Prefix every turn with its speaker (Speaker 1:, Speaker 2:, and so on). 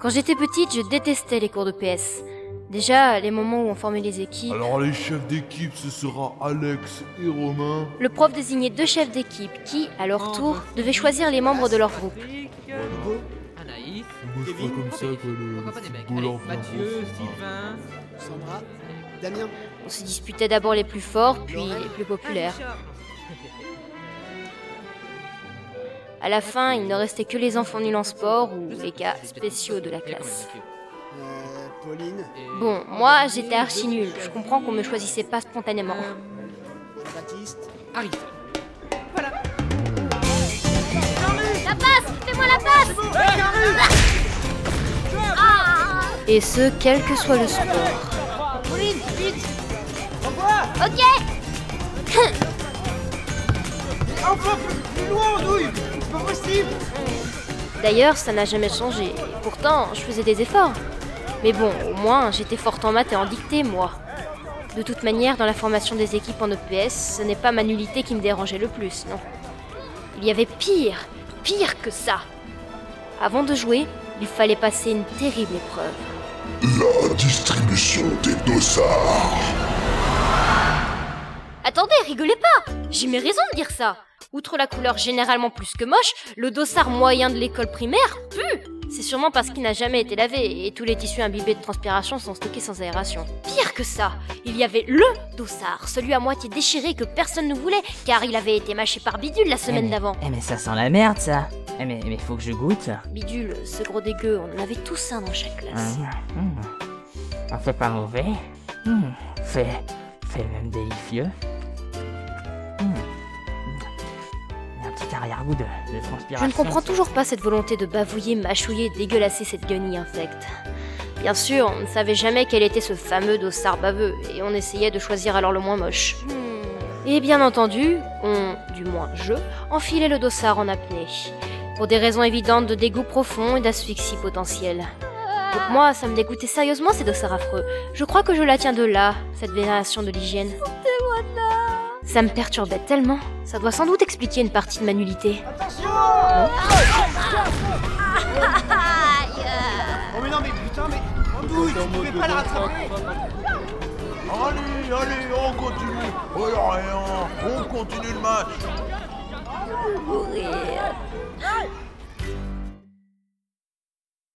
Speaker 1: Quand j'étais petite, je détestais les cours de PS. Déjà, les moments où on formait les équipes,
Speaker 2: Alors les chefs d'équipe, ce sera Alex et Romain.
Speaker 1: le prof désignait deux chefs d'équipe qui, à leur tour, devaient choisir les membres de leur groupe.
Speaker 3: Hugo,
Speaker 4: Anaïs,
Speaker 2: Moi je ferais
Speaker 3: Kevin,
Speaker 2: comme ça quoi, le,
Speaker 4: pourquoi pas des mecs
Speaker 2: footballeur
Speaker 4: Allez,
Speaker 2: bien
Speaker 4: Mathieu. Sylvain,
Speaker 3: Sandra, Damien.
Speaker 1: On se disputait d'abord les plus forts, puis les plus populaires. À la fin, il ne restait que les enfants nuls en sport ou les cas spéciaux de la classe.
Speaker 3: Euh,
Speaker 1: Bon, moi, j'étais archi nulle. Je comprends qu'on me choisissait pas spontanément. La passe! Fais-moi la passe! Et ce, quel que soit le sport.
Speaker 3: Pauline, vite.
Speaker 1: Ok
Speaker 3: possible
Speaker 1: D'ailleurs, ça n'a jamais changé. Et pourtant, je faisais des efforts. Mais bon, au moins, j'étais forte en maths et en dictée, moi. De toute manière, dans la formation des équipes en EPS, ce n'est pas ma nullité qui me dérangeait le plus, non. Il y avait pire, pire que ça. Avant de jouer, il fallait passer une terrible épreuve.
Speaker 5: La distribution des dossards.
Speaker 1: Attendez, rigolez pas J'ai mes raisons de dire ça Outre la couleur généralement plus que moche, le dossard moyen de l'école primaire pue C'est sûrement parce qu'il n'a jamais été lavé et tous les tissus imbibés de transpiration sont stockés sans aération. Pire que ça, il y avait LE dossard, celui à moitié déchiré que personne ne voulait car il avait été mâché par Bidule la semaine
Speaker 6: mais-
Speaker 1: d'avant.
Speaker 6: Eh mais ça sent la merde ça Eh mais, mais faut que je goûte
Speaker 1: Bidule, ce gros dégueu, on en avait tous un dans chaque classe.
Speaker 6: Ah, fait pas mauvais Hum, Fait... fait même délicieux De,
Speaker 1: Je ne comprends toujours pas cette volonté de bavouiller, mâchouiller, dégueulasser cette guenille infecte. Bien sûr, on ne savait jamais quel était ce fameux dossard baveux, et on essayait de choisir alors le moins moche. Et bien entendu, on, du moins je, enfilait le dossard en apnée. Pour des raisons évidentes de dégoût profond et d'asphyxie potentielle. Donc moi, ça me dégoûtait sérieusement ces dossards affreux. Je crois que je la tiens de là, cette vénération de l'hygiène. Ça me perturbait tellement. Ça doit sans doute expliquer une partie de ma nullité.
Speaker 3: Attention Oh mais non, mais putain, mais... Oh, douille, tu pouvais pas la rattraper
Speaker 2: Allez, allez, on continue. Oh y'a rien, on continue le match.